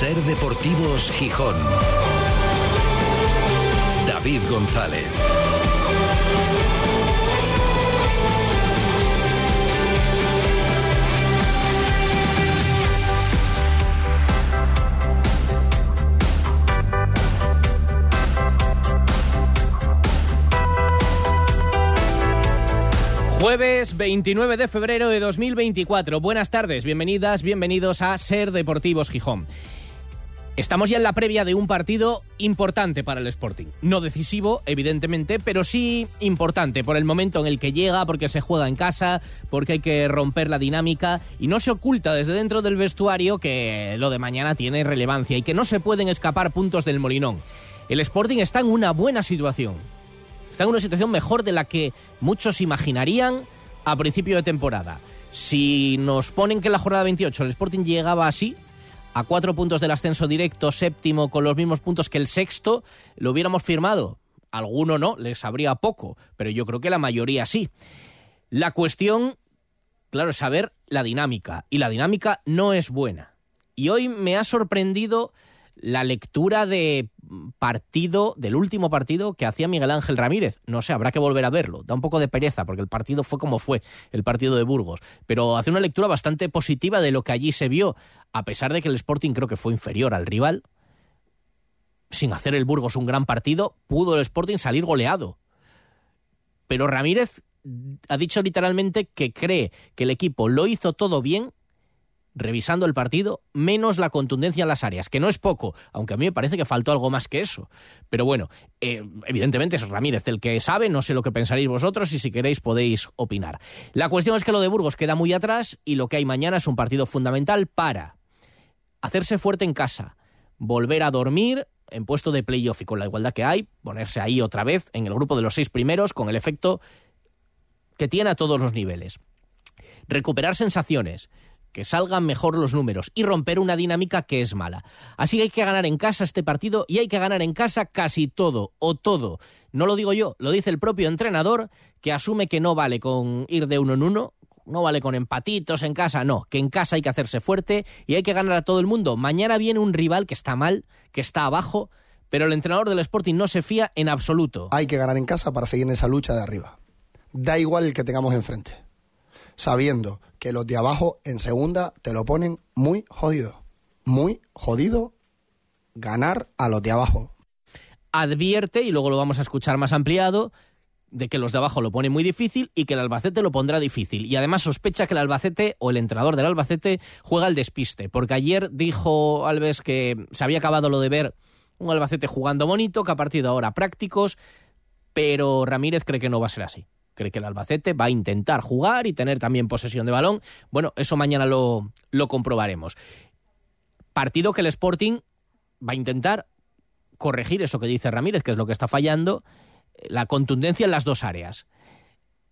Ser Deportivos Gijón. David González. Jueves 29 de febrero de 2024. Buenas tardes, bienvenidas, bienvenidos a Ser Deportivos Gijón. Estamos ya en la previa de un partido importante para el Sporting. No decisivo, evidentemente, pero sí importante por el momento en el que llega, porque se juega en casa, porque hay que romper la dinámica y no se oculta desde dentro del vestuario que lo de mañana tiene relevancia y que no se pueden escapar puntos del Molinón. El Sporting está en una buena situación está en una situación mejor de la que muchos imaginarían a principio de temporada. Si nos ponen que la jornada 28 el Sporting llegaba así, a cuatro puntos del ascenso directo, séptimo, con los mismos puntos que el sexto, lo hubiéramos firmado. Alguno no, les sabría poco, pero yo creo que la mayoría sí. La cuestión, claro, es saber la dinámica, y la dinámica no es buena. Y hoy me ha sorprendido la lectura de partido, del último partido que hacía Miguel Ángel Ramírez. No sé, habrá que volver a verlo. Da un poco de pereza porque el partido fue como fue, el partido de Burgos. Pero hace una lectura bastante positiva de lo que allí se vio, a pesar de que el Sporting creo que fue inferior al rival. Sin hacer el Burgos un gran partido, pudo el Sporting salir goleado. Pero Ramírez ha dicho literalmente que cree que el equipo lo hizo todo bien revisando el partido, menos la contundencia en las áreas, que no es poco, aunque a mí me parece que faltó algo más que eso. Pero bueno, eh, evidentemente es Ramírez el que sabe, no sé lo que pensaréis vosotros y si queréis podéis opinar. La cuestión es que lo de Burgos queda muy atrás y lo que hay mañana es un partido fundamental para hacerse fuerte en casa, volver a dormir en puesto de playoff y con la igualdad que hay, ponerse ahí otra vez en el grupo de los seis primeros con el efecto que tiene a todos los niveles. Recuperar sensaciones, que salgan mejor los números y romper una dinámica que es mala. Así que hay que ganar en casa este partido y hay que ganar en casa casi todo o todo. No lo digo yo, lo dice el propio entrenador que asume que no vale con ir de uno en uno, no vale con empatitos en casa, no, que en casa hay que hacerse fuerte y hay que ganar a todo el mundo. Mañana viene un rival que está mal, que está abajo, pero el entrenador del Sporting no se fía en absoluto. Hay que ganar en casa para seguir en esa lucha de arriba. Da igual el que tengamos enfrente sabiendo que los de abajo en segunda te lo ponen muy jodido. Muy jodido ganar a los de abajo. Advierte, y luego lo vamos a escuchar más ampliado, de que los de abajo lo ponen muy difícil y que el Albacete lo pondrá difícil. Y además sospecha que el Albacete o el entrenador del Albacete juega al despiste, porque ayer dijo Alves que se había acabado lo de ver un Albacete jugando bonito, que a partir de ahora prácticos, pero Ramírez cree que no va a ser así cree que el Albacete va a intentar jugar y tener también posesión de balón. Bueno, eso mañana lo, lo comprobaremos. Partido que el Sporting va a intentar corregir eso que dice Ramírez, que es lo que está fallando, la contundencia en las dos áreas.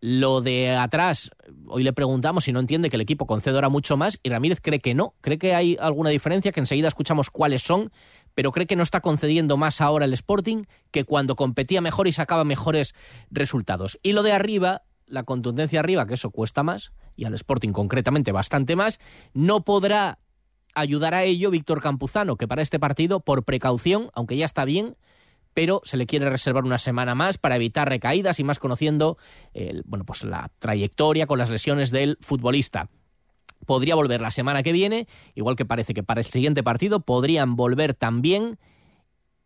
Lo de atrás, hoy le preguntamos si no entiende que el equipo concede mucho más y Ramírez cree que no, cree que hay alguna diferencia, que enseguida escuchamos cuáles son, pero cree que no está concediendo más ahora el Sporting que cuando competía mejor y sacaba mejores resultados. Y lo de arriba, la contundencia arriba, que eso cuesta más, y al Sporting concretamente bastante más, no podrá ayudar a ello Víctor Campuzano, que para este partido, por precaución, aunque ya está bien, pero se le quiere reservar una semana más para evitar recaídas y más conociendo bueno, pues la trayectoria con las lesiones del futbolista podría volver la semana que viene, igual que parece que para el siguiente partido podrían volver también,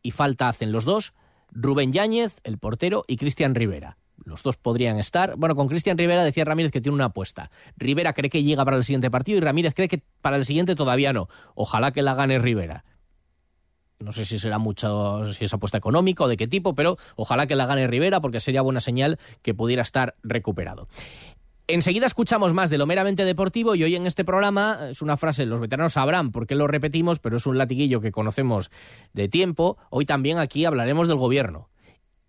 y falta hacen los dos, Rubén Yáñez, el portero, y Cristian Rivera. Los dos podrían estar. Bueno, con Cristian Rivera decía Ramírez que tiene una apuesta. Rivera cree que llega para el siguiente partido y Ramírez cree que para el siguiente todavía no. Ojalá que la gane Rivera. No sé si será mucho, si es apuesta económica o de qué tipo, pero ojalá que la gane Rivera porque sería buena señal que pudiera estar recuperado. Enseguida escuchamos más de lo meramente deportivo y hoy en este programa es una frase, los veteranos sabrán por qué lo repetimos, pero es un latiguillo que conocemos de tiempo. Hoy también aquí hablaremos del gobierno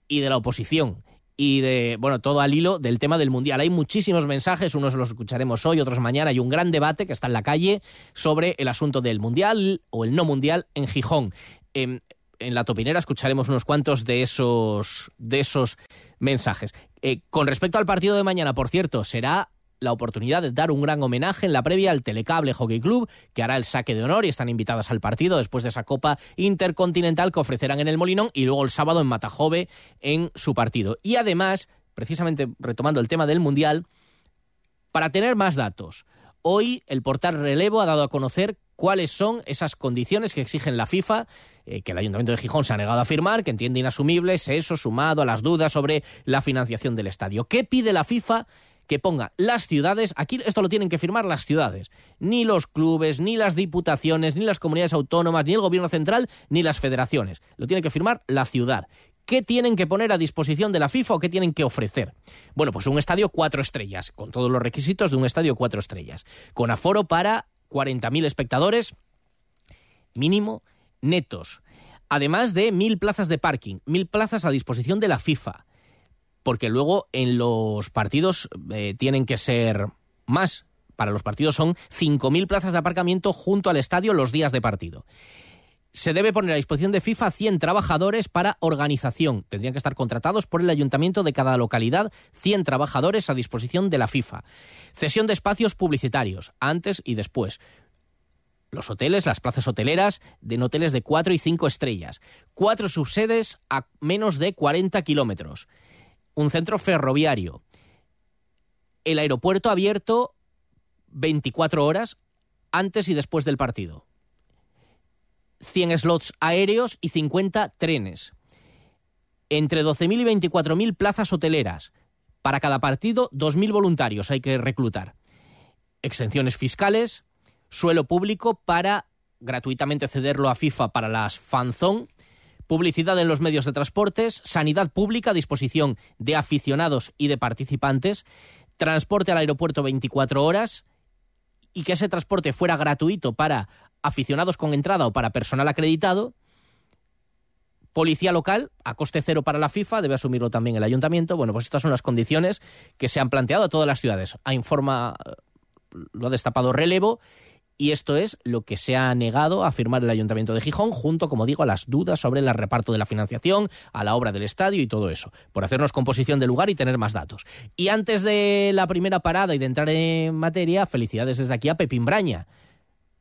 y de la oposición y de, bueno, todo al hilo del tema del Mundial. Hay muchísimos mensajes, unos los escucharemos hoy, otros mañana. Hay un gran debate que está en la calle sobre el asunto del Mundial o el no Mundial en Gijón. En, en la topinera escucharemos unos cuantos de esos, de esos mensajes. Eh, con respecto al partido de mañana, por cierto, será la oportunidad de dar un gran homenaje en la previa al Telecable Hockey Club, que hará el saque de honor y están invitadas al partido después de esa Copa Intercontinental que ofrecerán en el Molinón y luego el sábado en Matajove en su partido. Y además, precisamente retomando el tema del Mundial, para tener más datos, hoy el portal Relevo ha dado a conocer cuáles son esas condiciones que exigen la FIFA, eh, que el Ayuntamiento de Gijón se ha negado a firmar, que entiende inasumibles, eso sumado a las dudas sobre la financiación del estadio. ¿Qué pide la FIFA? que ponga las ciudades, aquí esto lo tienen que firmar las ciudades, ni los clubes, ni las diputaciones, ni las comunidades autónomas, ni el gobierno central, ni las federaciones. Lo tiene que firmar la ciudad. ¿Qué tienen que poner a disposición de la FIFA o qué tienen que ofrecer? Bueno, pues un estadio cuatro estrellas, con todos los requisitos de un estadio cuatro estrellas, con aforo para 40.000 espectadores mínimo netos, además de mil plazas de parking, mil plazas a disposición de la FIFA, porque luego en los partidos eh, tienen que ser más. Para los partidos son 5.000 plazas de aparcamiento junto al estadio los días de partido. Se debe poner a disposición de FIFA 100 trabajadores para organización. Tendrían que estar contratados por el ayuntamiento de cada localidad, 100 trabajadores a disposición de la FIFA. Cesión de espacios publicitarios, antes y después los hoteles, las plazas hoteleras, de hoteles de 4 y 5 estrellas. Cuatro subsedes a menos de 40 kilómetros. Un centro ferroviario. El aeropuerto abierto 24 horas antes y después del partido. 100 slots aéreos y 50 trenes. Entre 12.000 y 24.000 plazas hoteleras. Para cada partido, 2.000 voluntarios hay que reclutar. Exenciones fiscales, suelo público para gratuitamente cederlo a FIFA para las fanzone, publicidad en los medios de transportes, sanidad pública a disposición de aficionados y de participantes, transporte al aeropuerto 24 horas y que ese transporte fuera gratuito para aficionados con entrada o para personal acreditado. Policía local, a coste cero para la FIFA, debe asumirlo también el ayuntamiento. Bueno, pues estas son las condiciones que se han planteado a todas las ciudades. A informa, lo ha destapado relevo y esto es lo que se ha negado a firmar el Ayuntamiento de Gijón, junto, como digo, a las dudas sobre el reparto de la financiación, a la obra del estadio y todo eso, por hacernos composición del lugar y tener más datos. Y antes de la primera parada y de entrar en materia, felicidades desde aquí a Pepín Braña.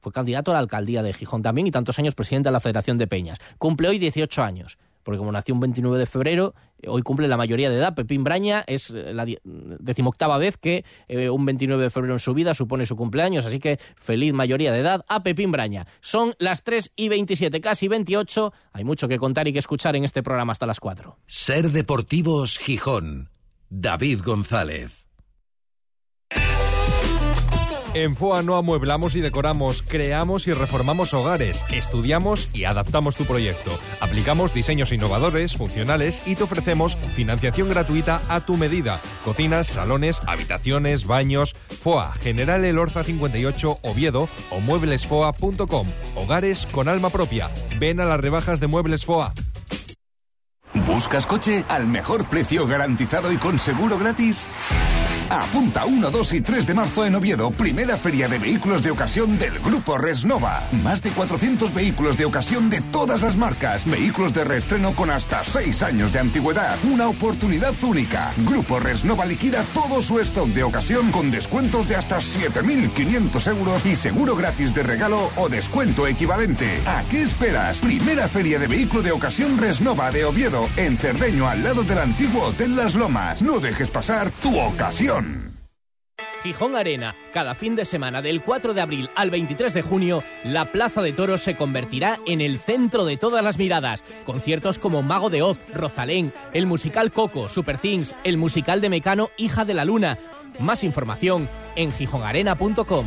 Fue candidato a la alcaldía de Gijón también y tantos años presidente de la Federación de Peñas. Cumple hoy 18 años porque como nació un 29 de febrero, hoy cumple la mayoría de edad. Pepín Braña es la decimoctava vez que eh, un 29 de febrero en su vida supone su cumpleaños, así que feliz mayoría de edad a Pepín Braña. Son las 3 y 27, casi 28. Hay mucho que contar y que escuchar en este programa hasta las 4. Ser Deportivos Gijón. David González. En FOA no amueblamos y decoramos, creamos y reformamos hogares, estudiamos y adaptamos tu proyecto. Aplicamos diseños innovadores, funcionales y te ofrecemos financiación gratuita a tu medida. Cocinas, salones, habitaciones, baños. FOA, General Elorza 58, Oviedo o mueblesfoa.com. Hogares con alma propia. Ven a las rebajas de Muebles FOA. ¿Buscas coche al mejor precio garantizado y con seguro gratis? Apunta 1, 2 y 3 de marzo en Oviedo, primera feria de vehículos de ocasión del Grupo Resnova. Más de 400 vehículos de ocasión de todas las marcas. Vehículos de reestreno con hasta 6 años de antigüedad. Una oportunidad única. Grupo Resnova liquida todo su stock de ocasión con descuentos de hasta 7.500 euros y seguro gratis de regalo o descuento equivalente. ¿A qué esperas? Primera feria de vehículo de ocasión Resnova de Oviedo, en Cerdeño, al lado del antiguo Hotel Las Lomas. No dejes pasar tu ocasión. Gijón Arena. Cada fin de semana del 4 de abril al 23 de junio, la Plaza de Toros se convertirá en el centro de todas las miradas. Conciertos como Mago de Oz, Rosalén, el musical Coco, Super Things, el musical de Mecano Hija de la Luna. Más información en gijonarena.com.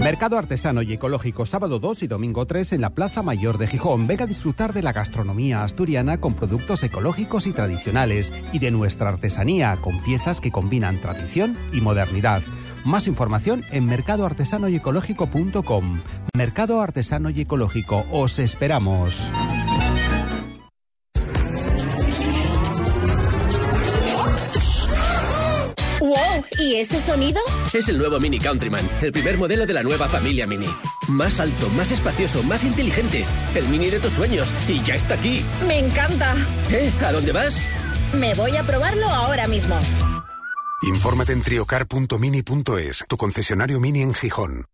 Mercado artesano y ecológico sábado 2 y domingo 3 en la Plaza Mayor de Gijón. Venga a disfrutar de la gastronomía asturiana con productos ecológicos y tradicionales y de nuestra artesanía con piezas que combinan tradición y modernidad. Más información en mercadoartesanoyecológico.com. Mercado Artesano y Ecológico. Os esperamos. ¿Y ese sonido? Es el nuevo Mini Countryman, el primer modelo de la nueva familia Mini. Más alto, más espacioso, más inteligente. El Mini de tus sueños. Y ya está aquí. Me encanta. ¿Eh? ¿A dónde vas? Me voy a probarlo ahora mismo. Infórmate en triocar.mini.es, tu concesionario Mini en Gijón.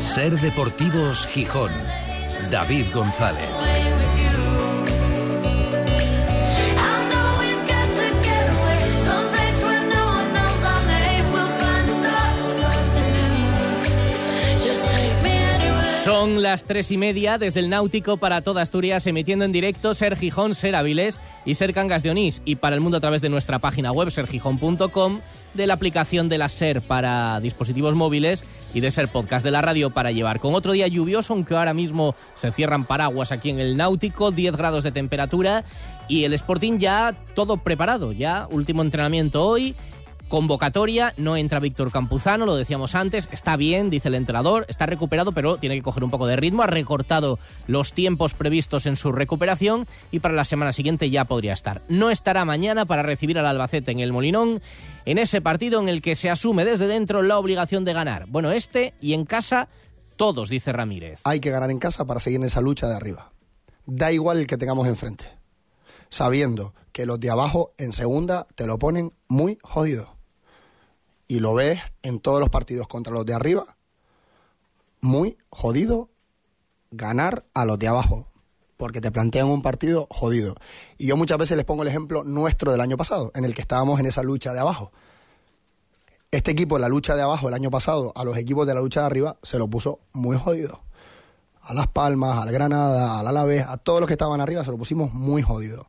Ser Deportivos Gijón. David González. Son las tres y media desde el Náutico para toda Asturias, emitiendo en directo Ser Gijón, Ser Avilés y Ser Cangas de Onís. Y para el mundo a través de nuestra página web, sergijón.com, de la aplicación de la Ser para dispositivos móviles y de Ser Podcast de la radio para llevar. Con otro día lluvioso, aunque ahora mismo se cierran paraguas aquí en el Náutico, 10 grados de temperatura y el Sporting ya todo preparado. Ya último entrenamiento hoy Convocatoria, no entra Víctor Campuzano, lo decíamos antes, está bien, dice el entrenador, está recuperado, pero tiene que coger un poco de ritmo, ha recortado los tiempos previstos en su recuperación y para la semana siguiente ya podría estar. No estará mañana para recibir al Albacete en el Molinón, en ese partido en el que se asume desde dentro la obligación de ganar. Bueno, este y en casa todos, dice Ramírez. Hay que ganar en casa para seguir en esa lucha de arriba. Da igual el que tengamos enfrente, sabiendo que los de abajo en segunda te lo ponen muy jodido y lo ves en todos los partidos contra los de arriba, muy jodido ganar a los de abajo, porque te plantean un partido jodido. Y yo muchas veces les pongo el ejemplo nuestro del año pasado, en el que estábamos en esa lucha de abajo. Este equipo en la lucha de abajo el año pasado, a los equipos de la lucha de arriba, se lo puso muy jodido. A Las Palmas, al Granada, al Alavés, a todos los que estaban arriba se lo pusimos muy jodido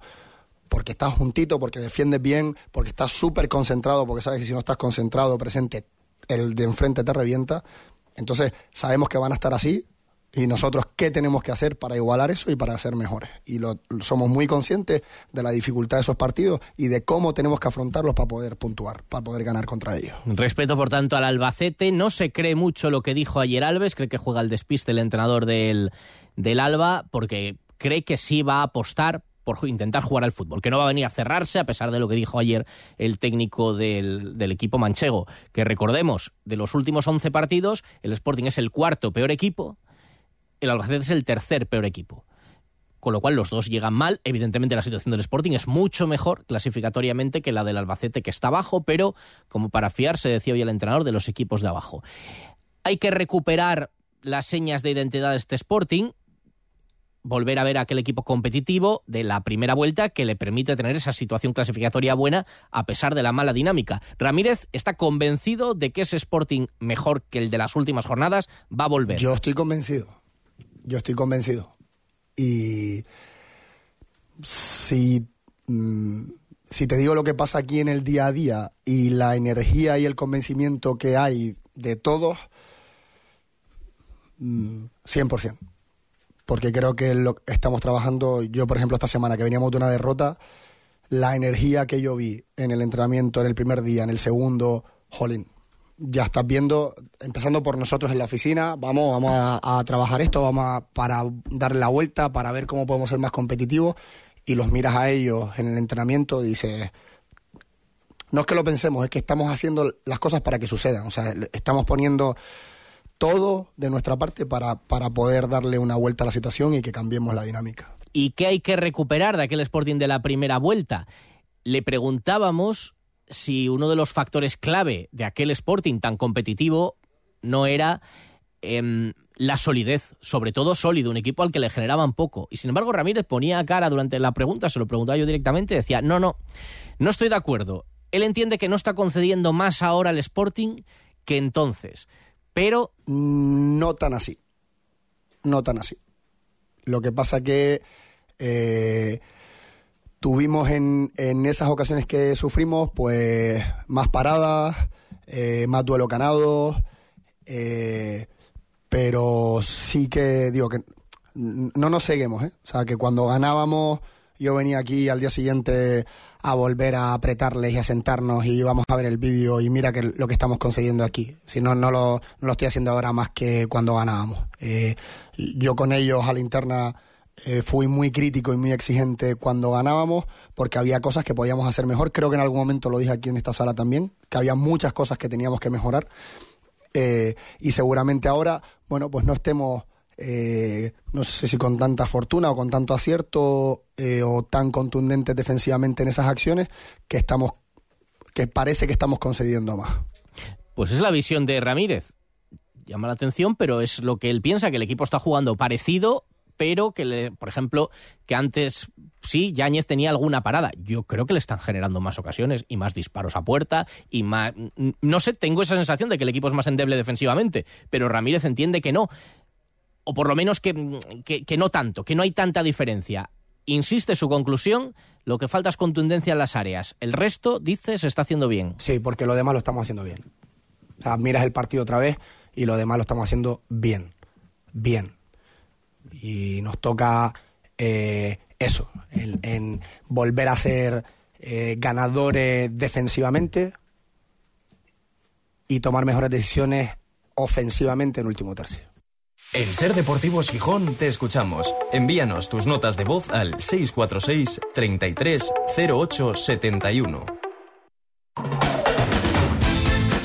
porque estás juntito, porque defiendes bien, porque estás súper concentrado, porque sabes que si no estás concentrado, presente, el de enfrente te revienta. Entonces, sabemos que van a estar así y nosotros qué tenemos que hacer para igualar eso y para ser mejores. Y lo, somos muy conscientes de la dificultad de esos partidos y de cómo tenemos que afrontarlos para poder puntuar, para poder ganar contra ellos. Respeto, por tanto, al Albacete. No se cree mucho lo que dijo ayer Alves, cree que juega el despiste el entrenador del, del Alba, porque cree que sí va a apostar por intentar jugar al fútbol, que no va a venir a cerrarse, a pesar de lo que dijo ayer el técnico del, equipo manchego, que recordemos, de los últimos 11 partidos, el Sporting es el cuarto peor equipo, el Albacete es el tercer peor equipo. Con lo cual los dos llegan mal. Evidentemente la situación del Sporting es mucho mejor clasificatoriamente que la del Albacete que está abajo, pero como para fiarse, decía hoy el entrenador, de los equipos de abajo. Hay que recuperar las señas de identidad de este Sporting volver a ver aquel equipo competitivo de la primera vuelta que le permite tener esa situación clasificatoria buena a pesar de la mala dinámica. Ramírez está convencido de que ese Sporting mejor que el de las últimas jornadas va a volver. Yo estoy convencido. Yo estoy convencido. Y si, mm, si te digo lo que pasa aquí en el día a día y la energía y el convencimiento que hay de todos, 100%. Porque creo que lo estamos trabajando, yo por ejemplo esta semana que veníamos de una derrota, la energía que yo vi en el entrenamiento, en el primer día, en el segundo, jolín, ya estás viendo, empezando por nosotros en la oficina, vamos, vamos a, trabajar esto, vamos a, para darle la vuelta, para ver cómo podemos ser más competitivos, y los miras a ellos en el entrenamiento y dices, no es que lo pensemos, es que estamos haciendo las cosas para que sucedan, o sea, estamos poniendo todo de nuestra parte para, para poder darle una vuelta a la situación y que cambiemos la dinámica. ¿Y qué hay que recuperar de aquel Sporting de la primera vuelta? Le preguntábamos si uno de los factores clave de aquel Sporting tan competitivo no era em, la solidez, sobre todo sólido, un equipo al que le generaban poco. Y sin embargo Ramírez ponía cara durante la pregunta, se lo preguntaba yo directamente, decía, no, no, no estoy de acuerdo. Él entiende que no está concediendo más ahora al Sporting que entonces pero... No tan así. No tan así. Lo que pasa que eh, tuvimos en, en, esas ocasiones que sufrimos, pues más paradas, eh, más duelo ganado, eh, pero sí que digo que no nos seguimos, ¿eh? O sea, que cuando ganábamos yo venía aquí al día siguiente a volver a apretarles y a sentarnos y vamos a ver el vídeo y mira que lo que estamos consiguiendo aquí. Si no, no lo, no lo estoy haciendo ahora más que cuando ganábamos. Eh, yo con ellos a la interna eh, fui muy crítico y muy exigente cuando ganábamos porque había cosas que podíamos hacer mejor. Creo que en algún momento lo dije aquí en esta sala también, que había muchas cosas que teníamos que mejorar. Eh, y seguramente ahora, bueno, pues no estemos, eh, no sé si con tanta fortuna o con tanto acierto eh, o tan contundentes defensivamente en esas acciones que estamos, que parece que estamos concediendo más. Pues es la visión de Ramírez. Llama la atención, pero es lo que él piensa, que el equipo está jugando parecido, pero que, le, por ejemplo, que antes sí, Yáñez tenía alguna parada. Yo creo que le están generando más ocasiones y más disparos a puerta y más... No sé, tengo esa sensación de que el equipo es más endeble defensivamente, pero Ramírez entiende que no. O por lo menos que, que, no tanto, que no hay tanta diferencia. Insiste su conclusión, lo que falta es contundencia en las áreas. El resto, dice, se está haciendo bien. Sí, porque lo demás lo estamos haciendo bien. O sea, miras el partido otra vez y lo demás lo estamos haciendo bien. Bien. Y nos toca eh, eso, en, en, volver a ser eh, ganadores defensivamente y tomar mejores decisiones ofensivamente en último tercio. En Ser Deportivos Gijón te escuchamos. Envíanos tus notas de voz al 646 33 08 71.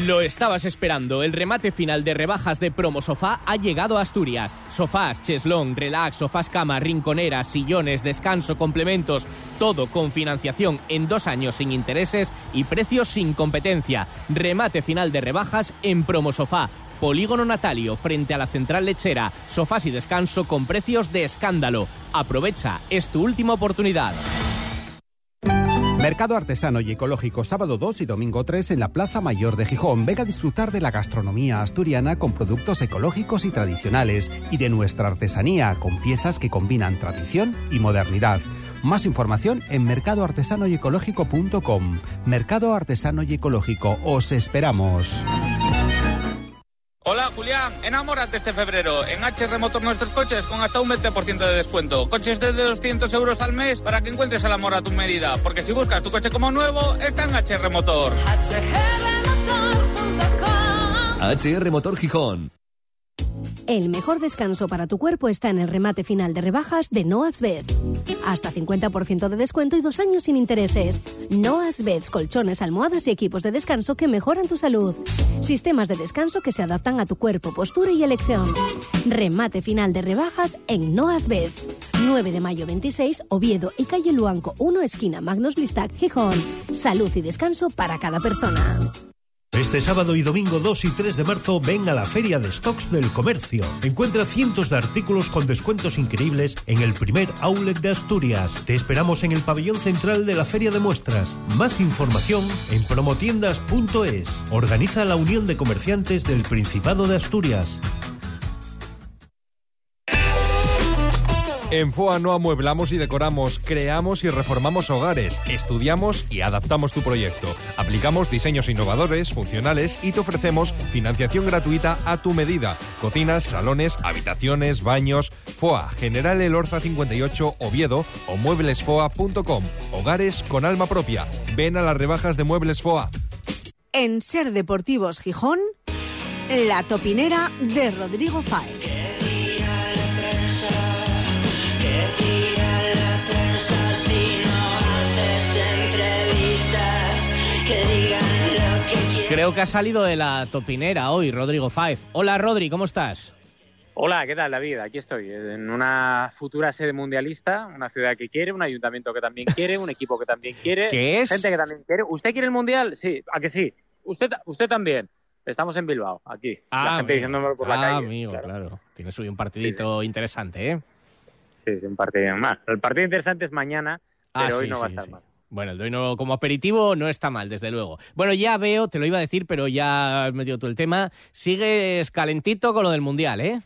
Lo estabas esperando. El remate final de rebajas de Promo Sofá ha llegado a Asturias. Sofás, cheslón, relax, sofás cama, rinconeras, sillones, descanso, complementos. Todo con financiación en dos años sin intereses y precios sin competencia. Remate final de rebajas en Promo Sofá. Polígono Natalio, frente a la central lechera. Sofás y descanso con precios de escándalo. Aprovecha, es tu última oportunidad. Mercado Artesano y Ecológico, sábado 2 y domingo 3 en la Plaza Mayor de Gijón. Venga a disfrutar de la gastronomía asturiana con productos ecológicos y tradicionales y de nuestra artesanía con piezas que combinan tradición y modernidad. Más información en mercadoartesanoyecológico.com. Mercado Artesano y Ecológico, os esperamos. Julián, enamórate este febrero. En HR Motor nuestros coches con hasta un 20% de descuento. Coches desde 200 euros al mes para que encuentres el amor a tu medida. Porque si buscas tu coche como nuevo, está en HR Motor. HR Motor Gijón. El mejor descanso para tu cuerpo está en el remate final de rebajas de Noaz Bed. Hasta 50% de descuento y dos años sin intereses. Noaz Beds, colchones, almohadas y equipos de descanso que mejoran tu salud. Sistemas de descanso que se adaptan a tu cuerpo, postura y elección. Remate final de rebajas en Noaz Beds. 9 de mayo 26, Oviedo y calle Luanco 1, esquina Magnus Blistac, Gijón. Salud y descanso para cada persona. Este sábado y domingo 2 y 3 de marzo ven a la Feria de Stocks del Comercio. Encuentra cientos de artículos con descuentos increíbles en el primer outlet de Asturias. Te esperamos en el pabellón central de la Feria de Muestras. Más información en promotiendas.es. Organiza la Unión de Comerciantes del Principado de Asturias. En FOA no amueblamos y decoramos, creamos y reformamos hogares, estudiamos y adaptamos tu proyecto. Aplicamos diseños innovadores, funcionales y te ofrecemos financiación gratuita a tu medida. Cocinas, salones, habitaciones, baños. FOA, General El Orza 58, Oviedo o mueblesfoa.com. Hogares con alma propia. Ven a las rebajas de Muebles FOA. En Ser Deportivos Gijón, la topinera de Rodrigo Fáez. Creo que ha salido de la topinera hoy Rodrigo Fáez. Hola Rodri, ¿cómo estás? Hola, ¿qué tal David? Aquí estoy, en una futura sede mundialista, una ciudad que quiere, un ayuntamiento que también quiere, un equipo que también quiere, ¿Qué es? gente que también quiere. ¿Usted quiere el mundial? Sí, ¿a que sí? Usted, usted también. Estamos en Bilbao, aquí. Ah, la gente amigo. diciéndome por la Ah, calle. amigo, claro. Tienes hoy un partidito interesante, ¿eh? Sí, sí, un partido más. El partido interesante es mañana, Ah, pero hoy sí, no va a estar mal. Bueno, el como aperitivo no está mal, desde luego. Bueno, ya veo, te lo iba a decir, pero ya has metido tú el tema. Sigues calentito con lo del Mundial, ¿eh?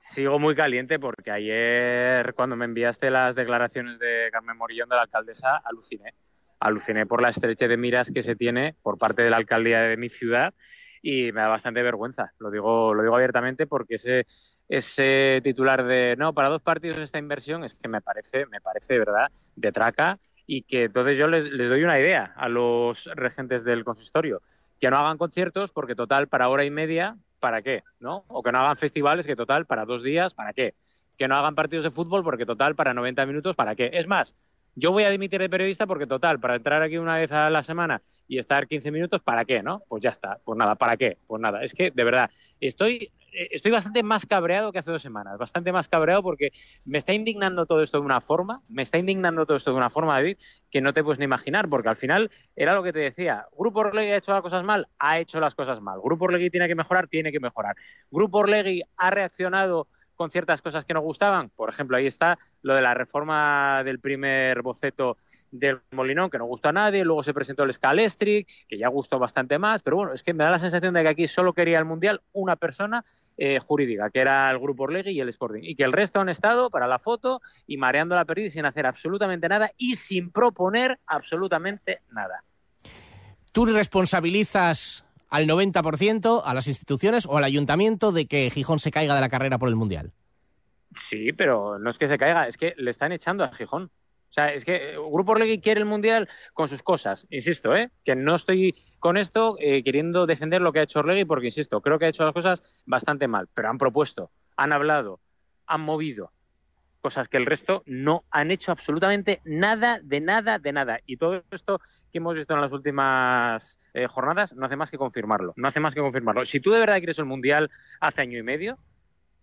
Sigo muy caliente porque ayer, cuando me enviaste las declaraciones de Carmen Morillón, de la alcaldesa, aluciné. aluciné por la estreche de miras que se tiene por parte de la alcaldía de mi ciudad y me da bastante vergüenza. Lo digo, lo digo abiertamente porque ese, ese titular de no, para dos partidos esta inversión es que me parece, me parece verdad de traca y que entonces yo les, les doy una idea a los regentes del consistorio, que no hagan conciertos porque total para hora y media, ¿para qué? ¿No? O que no hagan festivales que total para dos días, ¿para qué? Que no hagan partidos de fútbol porque total para 90 minutos, ¿para qué? Es más, yo voy a dimitir de periodista porque, total, para entrar aquí una vez a la semana y estar 15 minutos, ¿para qué, no? Pues ya está, pues nada, ¿para qué? Pues nada, es que, de verdad, estoy, estoy bastante más cabreado que hace dos semanas, bastante más cabreado porque me está indignando todo esto de una forma, me está indignando todo esto de una forma, David, que no te puedes ni imaginar, porque al final era lo que te decía, Grupo Orlegui ha hecho las cosas mal, ha hecho las cosas mal, Grupo Orlegui tiene que mejorar, tiene que mejorar, Grupo Orlegui ha reaccionado con ciertas cosas que nos gustaban. Por ejemplo, ahí está lo de la reforma del primer boceto del Molinón, que no gustó a nadie. Luego se presentó el Scalestric, que ya gustó bastante más. Pero bueno, es que me da la sensación de que aquí solo quería el Mundial una persona eh, jurídica, que era el Grupo Orlegui y el Sporting. Y que el resto han estado para la foto y mareando la pérdida sin hacer absolutamente nada y sin proponer absolutamente nada. ¿Tú responsabilizas al 90% a las instituciones o al ayuntamiento de que Gijón se caiga de la carrera por el Mundial. Sí, pero no es que se caiga, es que le están echando a Gijón. O sea, es que el Grupo Orlegui quiere el Mundial con sus cosas. Insisto, ¿eh? que no estoy con esto eh, queriendo defender lo que ha hecho Orlegui porque, insisto, creo que ha hecho las cosas bastante mal. Pero han propuesto, han hablado, han movido, cosas que el resto no han hecho absolutamente nada, de nada, de nada. Y todo esto que hemos visto en las últimas eh, jornadas no hace más que confirmarlo. No hace más que confirmarlo. Si tú de verdad quieres el Mundial hace año y medio,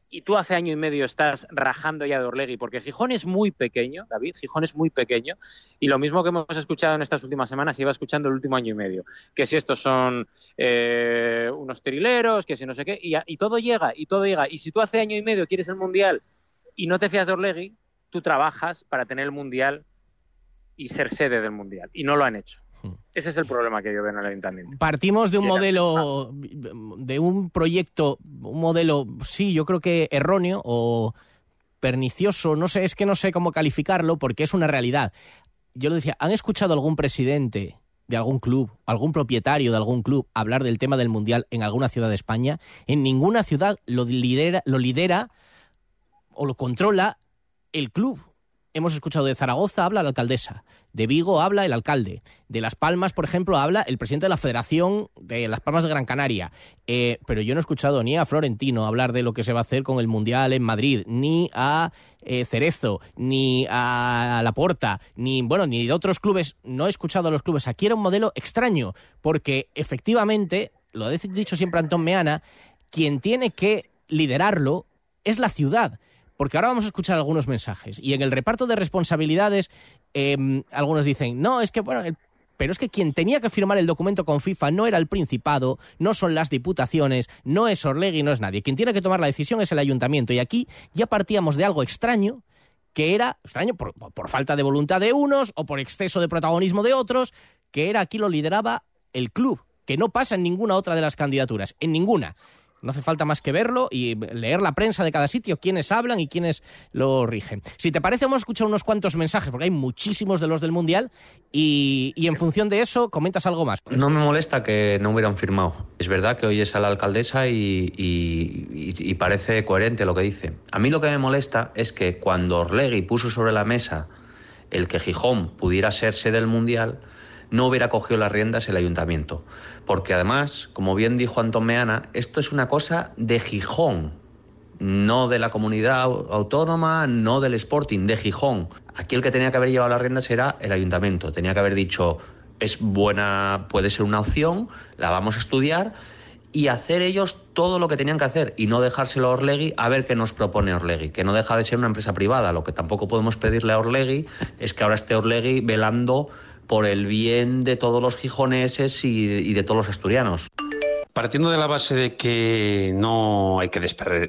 y tú hace año y medio estás rajando ya de Orlegui, porque Gijón es muy pequeño, David, Gijón es muy pequeño, y lo mismo que hemos escuchado en estas últimas semanas, iba escuchando el último año y medio, que si estos son eh, unos trileros, que si no sé qué, y, y todo llega, y todo llega, y si tú hace año y medio quieres el Mundial y no te fías de Orlegui, tú trabajas para tener el Mundial y ser sede del Mundial. Y no lo han hecho. Hmm. Ese es el problema que yo veo en el ayuntamiento. Partimos de un modelo, de un proyecto, un modelo, sí, yo creo que erróneo o pernicioso, no sé, es que no sé cómo calificarlo porque es una realidad. Yo lo decía, ¿han escuchado algún presidente de algún club, algún propietario de algún club hablar del tema del Mundial en alguna ciudad de España? En ninguna ciudad lo lidera, lo lidera o lo controla el club. Hemos escuchado de Zaragoza, habla la alcaldesa. De Vigo habla el alcalde. De Las Palmas, por ejemplo, habla el presidente de la Federación de Las Palmas de Gran Canaria. Eh, pero yo no he escuchado ni a Florentino hablar de lo que se va a hacer con el Mundial en Madrid, ni a eh, Cerezo, ni a Laporta, ni, bueno, ni de otros clubes. No he escuchado a los clubes. Aquí era un modelo extraño, porque efectivamente, lo ha dicho siempre Antón Meana, quien tiene que liderarlo es la ciudad porque ahora vamos a escuchar algunos mensajes. Y en el reparto de responsabilidades, em, algunos dicen, no, es que, bueno, pero es que quien tenía que firmar el documento con FIFA no era el Principado, no son las diputaciones, no es Orlegui, no es nadie. Quien tiene que tomar la decisión es el ayuntamiento. Y aquí ya partíamos de algo extraño, que era, extraño por, por falta de voluntad de unos o por exceso de protagonismo de otros, que era aquí lo lideraba el club, que no pasa en ninguna otra de las candidaturas, en ninguna. No hace falta más que verlo y leer la prensa de cada sitio, quiénes hablan y quiénes lo rigen. Si te parece, hemos escuchado unos cuantos mensajes, porque hay muchísimos de los del Mundial, y, en función de eso, comentas algo más. No me molesta que no hubieran firmado. Es verdad que hoy es a la alcaldesa y, parece coherente lo que dice. A mí lo que me molesta es que cuando Orlegui puso sobre la mesa el que Gijón pudiera ser sede del Mundial, no hubiera cogido las riendas el ayuntamiento. Porque además, como bien dijo Antón Meana, esto es una cosa de Gijón, no de la comunidad autónoma, no del Sporting, de Gijón. Aquí el que tenía que haber llevado las riendas era el ayuntamiento. Tenía que haber dicho, es buena, puede ser una opción, la vamos a estudiar y hacer ellos todo lo que tenían que hacer y no dejárselo a Orlegui a ver qué nos propone Orlegui, que no deja de ser una empresa privada. Lo que tampoco podemos pedirle a Orlegui es que ahora esté Orlegui velando por el bien de todos los gijoneses y, de todos los asturianos. Partiendo de la base de que no hay que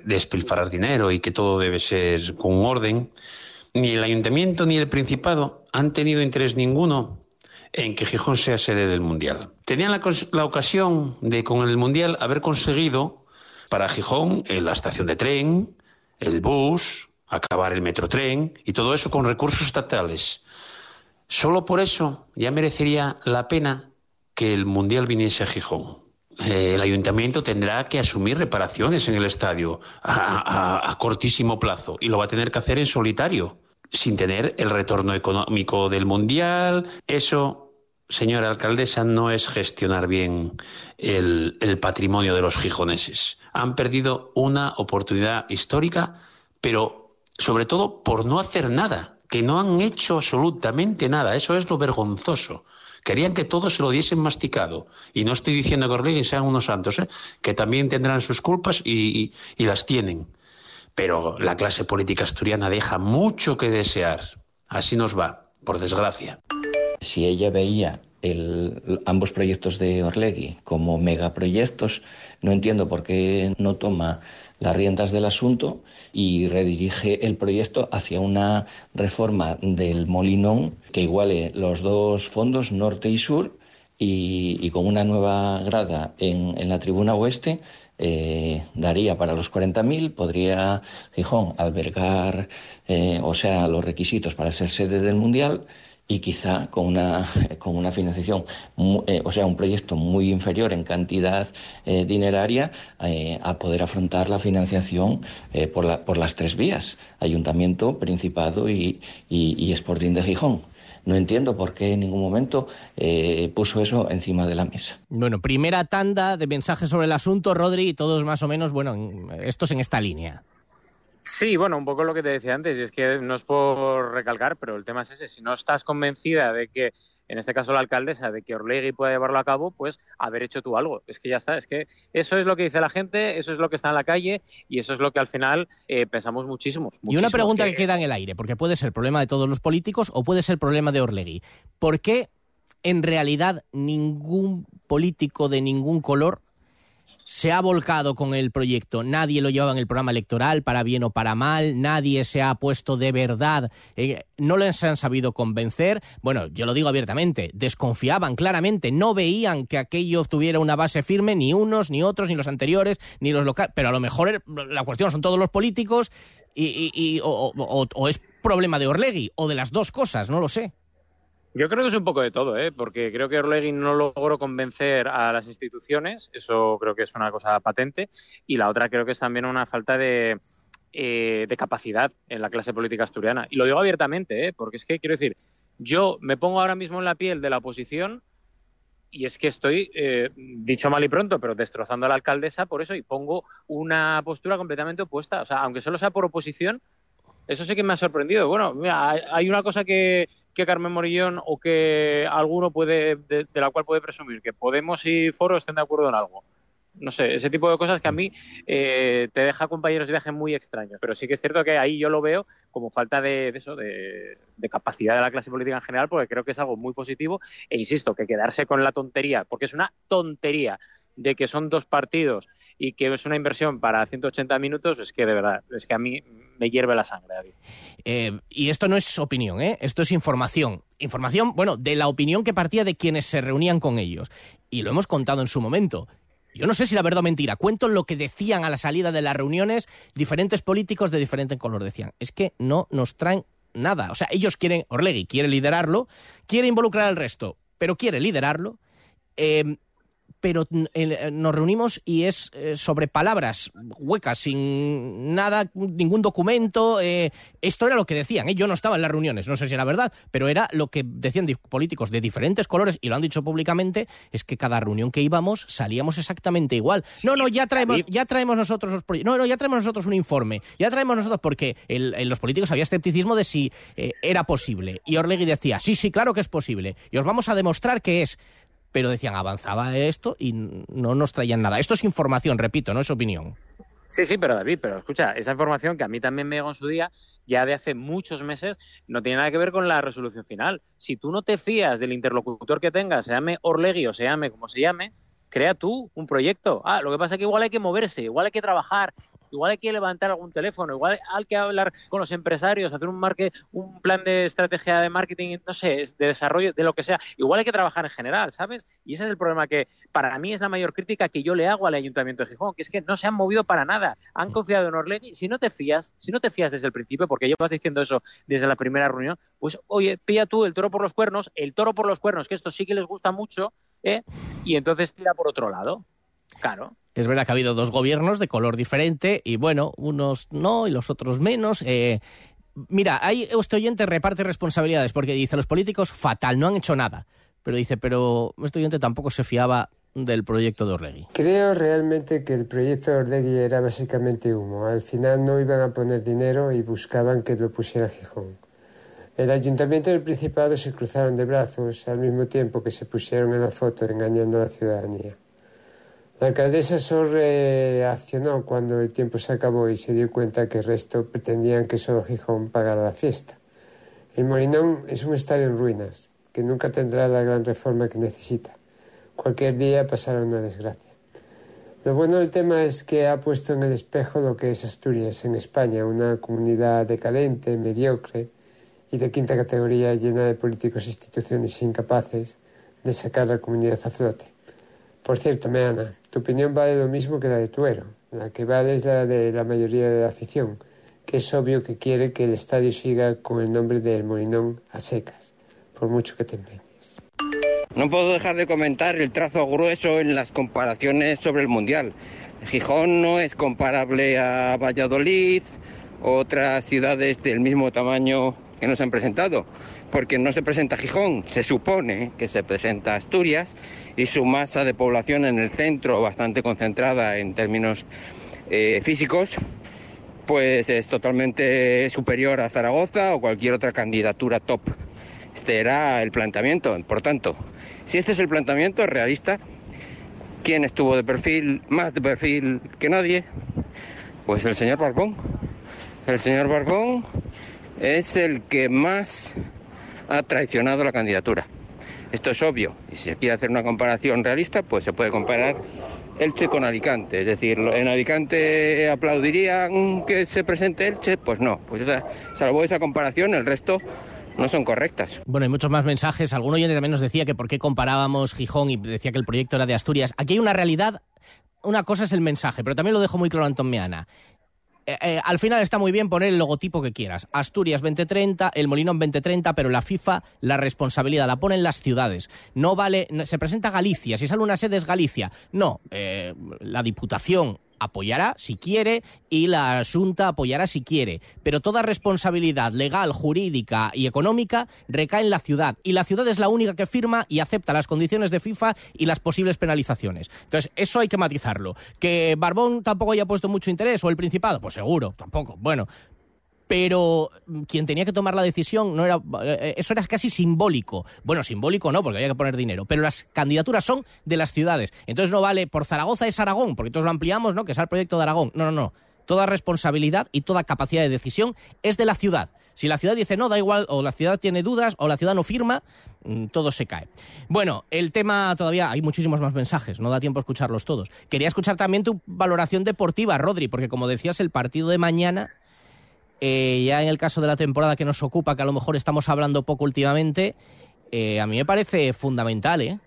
despilfarrar dinero y que todo debe ser con orden, ni el ayuntamiento ni el principado han tenido interés ninguno en que Gijón sea sede del Mundial. Tenían la, la ocasión de, con el Mundial, haber conseguido para Gijón la estación de tren, el bus, acabar el metrotren y todo eso con recursos estatales Solo por eso ya merecería la pena que el Mundial viniese a Gijón. Eh, el ayuntamiento tendrá que asumir reparaciones en el estadio a, cortísimo plazo y lo va a tener que hacer en solitario, sin tener el retorno económico del Mundial. Eso, señora alcaldesa, no es gestionar bien el patrimonio de los gijoneses. Han perdido una oportunidad histórica, pero sobre todo por no hacer nada, que no han hecho absolutamente nada. Eso es lo vergonzoso. Querían que todo se lo diesen masticado. Y no estoy diciendo que Orlegui sean unos santos, ¿eh? que también tendrán sus culpas y, las tienen. Pero la clase política asturiana deja mucho que desear. Así nos va, por desgracia. Si ella veía el, ambos proyectos de Orlegui como megaproyectos, no entiendo por qué no toma las riendas del asunto y redirige el proyecto hacia una reforma del Molinón que iguale los dos fondos, norte y sur, y, con una nueva grada en, en la tribuna oeste eh, daría para los 40.000, podría Gijón albergar, eh, o sea, los requisitos para ser sede del Mundial y quizá con una, con una financiación, eh, o sea, un proyecto muy inferior en cantidad eh, dineraria eh, a poder afrontar la financiación eh, por, la, por las tres vías, Ayuntamiento, Principado y, y, Sporting de Gijón. No entiendo por qué en ningún momento puso eso encima de la mesa. Bueno, primera tanda de mensajes sobre el asunto, Rodri, y todos más o menos, bueno, estos en esta línea. Sí, bueno, un poco lo que te decía antes, y es que no es por recalcar, pero el tema es ese. Si no estás convencida de que, en este caso la alcaldesa, de que Orlegui pueda llevarlo a cabo, pues haber hecho tú algo. Es que ya está, es que eso es lo que dice la gente, eso es lo que está en la calle y eso es lo que al final eh, pensamos muchísimos, muchísimos. Y una pregunta que... que queda en el aire, porque puede ser problema de todos los políticos o puede ser problema de Orlegui. ¿Por qué en realidad ningún político de ningún color se ha volcado con el proyecto. Nadie lo llevaba en el programa electoral, para bien o para mal. Nadie se ha puesto de verdad. Eh, no les han sabido convencer. Bueno, yo lo digo abiertamente. Desconfiaban claramente. No veían que aquello tuviera una base firme, ni unos, ni otros, ni los anteriores, ni los locales. Pero a lo mejor la cuestión son todos los políticos y, y, y o, o, o es problema de Orlegui o de las dos cosas, no lo sé. Yo creo que es un poco de todo, ¿eh? porque creo que Orlegui no logró convencer a las instituciones, eso creo que es una cosa patente, y la otra creo que es también una falta de, eh, de capacidad en la clase política asturiana. Y lo digo abiertamente, ¿eh? porque es que quiero decir, yo me pongo ahora mismo en la piel de la oposición y es que estoy, eh, dicho mal y pronto, pero destrozando a la alcaldesa por eso y pongo una postura completamente opuesta. O sea, aunque solo sea por oposición, eso sí que me ha sorprendido. Bueno, mira, hay una cosa que que Carmen Morillón o que alguno puede, de, la cual puede presumir que Podemos y Foro estén de acuerdo en algo. No sé, ese tipo de cosas que a mí eh, te deja compañeros de viaje muy extraños. Pero sí que es cierto que ahí yo lo veo como falta de, de eso, de, capacidad de la clase política en general, porque creo que es algo muy positivo. E insisto, que quedarse con la tontería, porque es una tontería de que son dos partidos y que es una inversión para 180 minutos, es que de verdad, es que a mí me hierve la sangre. Eh, y esto no es opinión, ¿eh? esto es información. Información, bueno, de la opinión que partía de quienes se reunían con ellos. Y lo hemos contado en su momento. Yo no sé si la verdad o mentira. Cuento lo que decían a la salida de las reuniones diferentes políticos de diferente color. Decían, es que no nos traen nada. O sea, ellos quieren, Orlegui quiere liderarlo, quiere involucrar al resto, pero quiere liderarlo. Eh, pero eh, nos reunimos y es eh, sobre palabras huecas, sin nada, ningún documento. Eh, esto era lo que decían, ¿eh? yo no estaba en las reuniones, no sé si era verdad, pero era lo que decían políticos de diferentes colores, y lo han dicho públicamente, es que cada reunión que íbamos salíamos exactamente igual. Sí, no, no, ya traemos, ya traemos nosotros los proyectos, no, no, ya traemos nosotros un informe, ya traemos nosotros, porque el, en los políticos había escepticismo de si era posible. Y Orlegui decía, sí, sí, claro que es posible, y os vamos a demostrar que es pero decían avanzaba esto y no nos traían nada. Esto es información, repito, no es opinión. Sí, sí, pero David, pero escucha, esa información que a mí también me llegó en su día, ya de hace muchos meses, no tiene nada que ver con la resolución final. Si tú no te fías del interlocutor que tengas, se llame Orlegui o se llame como se llame, crea tú un proyecto. Ah, lo que pasa es que igual hay que moverse, igual hay que trabajar, igual hay que levantar algún teléfono, igual hay que hablar con los empresarios, hacer un, marque, un plan de estrategia de marketing, no sé, de desarrollo, de lo que sea. Igual hay que trabajar en general, ¿sabes? Y ese es el problema que para mí es la mayor crítica que yo le hago al Ayuntamiento de Gijón, que es que no se han movido para nada. Han confiado en Orleni. Si no te fías, si no te fías desde el principio, porque llevas diciendo eso desde la primera reunión, pues oye, pilla tú el toro por los cuernos, el toro por los cuernos, que esto sí que les gusta mucho, ¿eh? y entonces tira por otro lado. Claro. Es verdad que ha habido dos gobiernos de color diferente y bueno, unos no y los otros menos. Eh, mira, ahí este oyente reparte responsabilidades porque dice los políticos fatal, no han hecho nada. Pero dice, pero este oyente tampoco se fiaba del proyecto de Orlegui. Creo realmente que el proyecto de Orlegui era básicamente humo. Al final no iban a poner dinero y buscaban que lo pusiera Gijón. El ayuntamiento y el Principado se cruzaron de brazos al mismo tiempo que se pusieron en la foto engañando a la ciudadanía. La alcaldesa solo reaccionó cuando el tiempo se acabó y se dio cuenta que el resto pretendían que solo Gijón pagara la fiesta. El Molinón es un estadio en ruinas, que nunca tendrá la gran reforma que necesita. Cualquier día pasará una desgracia. Lo bueno del tema es que ha puesto en el espejo lo que es Asturias en España, una comunidad decadente, mediocre y de quinta categoría llena de políticos e instituciones incapaces de sacar la comunidad a flote. Por cierto, Meana, tu opinión vale lo mismo que la de Tuero. La que vale es la de la mayoría de la afición, que es obvio que quiere que el estadio siga con el nombre del Molinón a secas, por mucho que te empeñes. No puedo dejar de comentar el trazo grueso en las comparaciones sobre el Mundial. Gijón no es comparable a Valladolid, otras ciudades del mismo tamaño que nos han presentado, porque no se presenta Gijón, se supone que se presenta Asturias y su masa de población en el centro, bastante concentrada en términos eh, físicos, pues es totalmente superior a Zaragoza o cualquier otra candidatura top. Este era el planteamiento. Por tanto, si este es el planteamiento realista, ¿quién estuvo de perfil, más de perfil que nadie? Pues el señor Barbón. El señor Barbón es el que más ha traicionado la candidatura. Esto es obvio. Y si se quiere hacer una comparación realista, pues se puede comparar Elche con Alicante. Es decir, en Alicante aplaudirían que se presente Elche, pues no. Pues esa, salvo esa comparación, el resto no son correctas. Bueno, hay muchos más mensajes. Algún oyente también nos decía que por qué comparábamos Gijón y decía que el proyecto era de Asturias. Aquí hay una realidad. Una cosa es el mensaje, pero también lo dejo muy claro Anton Meana. Eh, eh, al final está muy bien poner el logotipo que quieras. Asturias 2030, el Molinón 2030, pero la FIFA la responsabilidad la ponen las ciudades. No vale, se presenta Galicia, si sale una sede es Galicia. No, eh, la Diputación apoyará si quiere y la Junta apoyará si quiere. Pero toda responsabilidad legal, jurídica y económica recae en la ciudad. Y la ciudad es la única que firma y acepta las condiciones de FIFA y las posibles penalizaciones. Entonces, eso hay que matizarlo. ¿Que Barbón tampoco haya puesto mucho interés o el Principado? Pues seguro, tampoco. Bueno, pero quien tenía que tomar la decisión no era eh, eso era casi simbólico. Bueno, simbólico no, porque había que poner dinero, pero las candidaturas son de las ciudades. Entonces no vale por Zaragoza es Aragón, porque todos lo ampliamos, ¿no? Que es el proyecto de Aragón. No, no, no. Toda responsabilidad y toda capacidad de decisión es de la ciudad. Si la ciudad dice no, da igual, o la ciudad tiene dudas, o la ciudad no firma, mm, todo se cae. Bueno, el tema todavía, hay muchísimos más mensajes, no da tiempo a escucharlos todos. Quería escuchar también tu valoración deportiva, Rodri, porque como decías, el partido de mañana eh, ya en el caso de la temporada que nos ocupa, que a lo mejor estamos hablando poco últimamente, eh, a mí me parece fundamental, ¿eh?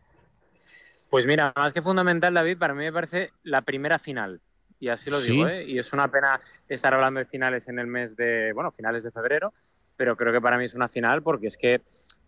Pues mira, más que fundamental, David, para mí me parece la primera final. Y así lo digo, ¿eh? Y es una pena estar hablando de finales en el mes de, bueno, finales de febrero, pero creo que para mí es una final porque es que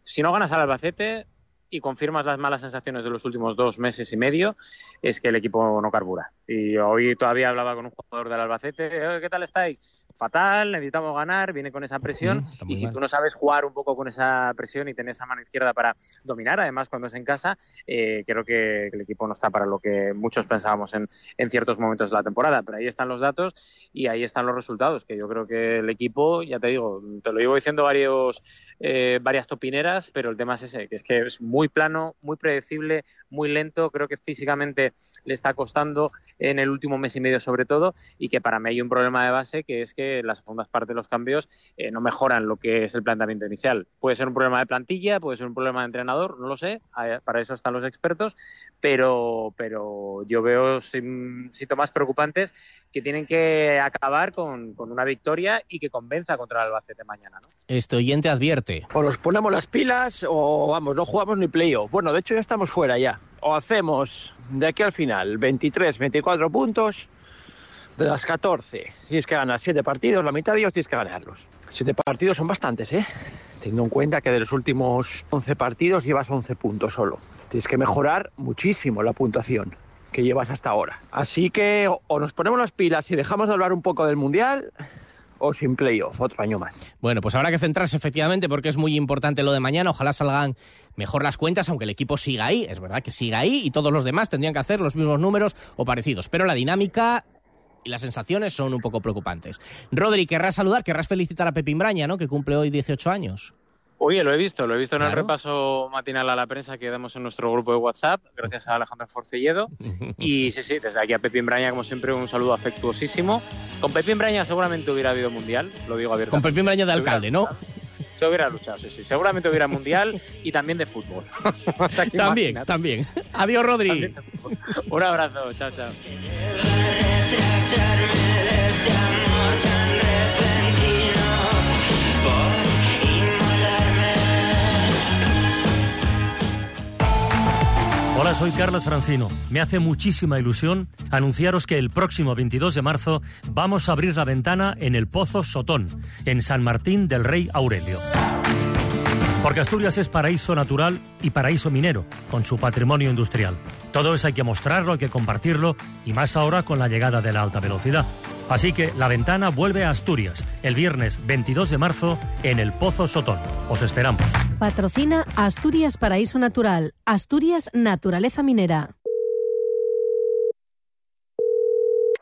si no ganas al Albacete y confirmas las malas sensaciones de los últimos dos meses y medio, es que el equipo no carbura. Y hoy todavía hablaba con un jugador del Albacete, ¿qué tal estáis? Fatal, necesitamos ganar, viene con esa presión. y si tú no sabes jugar un poco con esa presión y tener esa mano izquierda para dominar, además cuando es en casa, eh, creo que el equipo no está para lo que muchos pensábamos en, en ciertos momentos de la temporada, pero ahí están los datos y ahí están los resultados, que yo creo que el equipo, ya te digo, te lo llevo diciendo varios eh, varias topineras, pero el tema es ese, que es que es muy plano, muy predecible, muy lento, creo que físicamente le está costando en el último mes y medio sobre todo, y que para mí hay un problema de base que es que las segundas partes de los cambios eh, no mejoran lo que es el planteamiento inicial. Puede ser un problema de plantilla, puede ser un problema de entrenador, no lo sé, para eso están los expertos, pero, pero yo veo síntomas preocupantes que tienen que acabar con, una victoria y que convenza contra el Albacete mañana. ¿no? Este oyente advierte. O nos ponemos las pilas o vamos, no jugamos ni playoff. Bueno, de hecho ya estamos fuera ya. O hacemos de aquí al final 23, 24 puntos de las 14. Tienes que ganar 7 partidos, la mitad de ellos tienes que ganarlos. 7 partidos son bastantes, ¿eh? Teniendo en cuenta que de los últimos 11 partidos llevas 11 puntos solo. Tienes que mejorar muchísimo la puntuación que llevas hasta ahora. Así que o nos ponemos las pilas y dejamos de hablar un poco del Mundial o sin playoff otro año más. Bueno, pues habrá que centrarse efectivamente porque es muy importante lo de mañana. Ojalá salgan mejor las cuentas, aunque el equipo siga ahí. Es verdad que siga ahí y todos los demás tendrían que hacer los mismos números o parecidos. Pero la dinámica y las sensaciones son un poco preocupantes. Rodri, querrás saludar, querras felicitar a Pepín Braña, ¿no? que cumple hoy 18 años. Oye, lo he visto, lo he visto en el repaso matinal a la prensa que damos en nuestro grupo de WhatsApp, gracias a Alejandro Forcelledo. Y sí, sí, desde aquí a Pepín Braña, como siempre, un saludo afectuosísimo. Con Pepín Braña seguramente hubiera habido mundial, lo digo abiertamente. Con Pepín Braña de alcalde, ¿no? Se hubiera luchado, sí, sí. Seguramente hubiera mundial y también de fútbol. también, también. Adiós, Rodri. un abrazo, chao, chao. Hola, soy Carlos Francino. Me hace muchísima ilusión anunciaros que el próximo 22 de marzo vamos a abrir la ventana en el Pozo Sotón, en San Martín del Rey Aurelio. Porque Asturias es paraíso natural y paraíso minero, con su patrimonio industrial. Todo eso hay que mostrarlo, hay que compartirlo, y más ahora con la llegada de la alta velocidad. Así que la ventana vuelve a Asturias el viernes 22 de marzo en el Pozo Sotón. Os esperamos. Patrocina Asturias Paraíso Natural, Asturias Naturaleza Minera.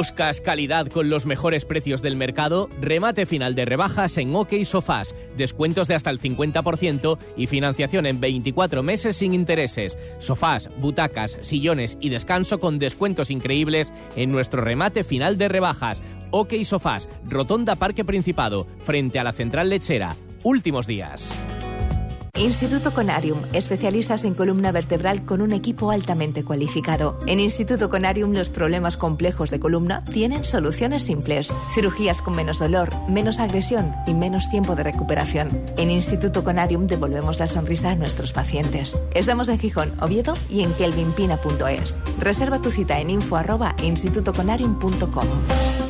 ¿Buscas calidad con los mejores precios del mercado? Remate final de rebajas en OK Sofás, descuentos de hasta el 50% y financiación en 24 meses sin intereses. Sofás, butacas, sillones y descanso con descuentos increíbles en nuestro remate final de rebajas. OK Sofás, Rotonda Parque Principado, frente a la Central Lechera. Últimos días. Instituto Conarium, especialistas en columna vertebral con un equipo altamente cualificado. En Instituto Conarium los problemas complejos de columna tienen soluciones simples. Cirugías con menos dolor, menos agresión y menos tiempo de recuperación. En Instituto Conarium devolvemos la sonrisa a nuestros pacientes. Estamos en Gijón, Oviedo y en kelvinpina.es. Reserva tu cita en info@institutoconarium.com.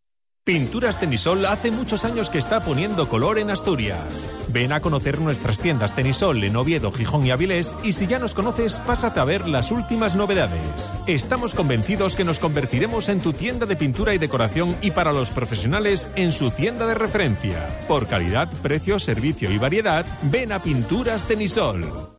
Pinturas Tenisol hace muchos años que está poniendo color en Asturias. Ven a conocer nuestras tiendas Tenisol en Oviedo, Gijón y Avilés y si ya nos conoces, pásate a ver las últimas novedades. Estamos convencidos que nos convertiremos en tu tienda de pintura y decoración y para los profesionales en su tienda de referencia. Por calidad, precio, servicio y variedad, ven a Pinturas Tenisol.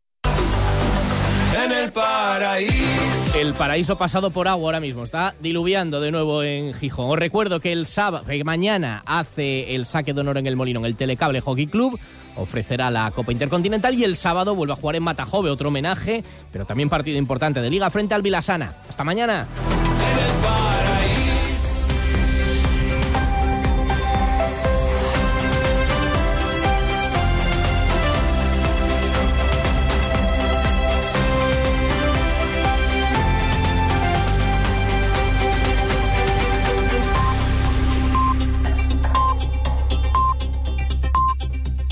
En el paraíso. El paraíso pasado por agua ahora mismo. Está diluviando de nuevo en Gijón. Os recuerdo que el sábado, que mañana hace el saque de honor en el Molino en el Telecable Hockey Club. Ofrecerá la Copa Intercontinental y el sábado vuelve a jugar en Matajove, otro homenaje, pero también partido importante de liga frente al Vilasana. Hasta mañana.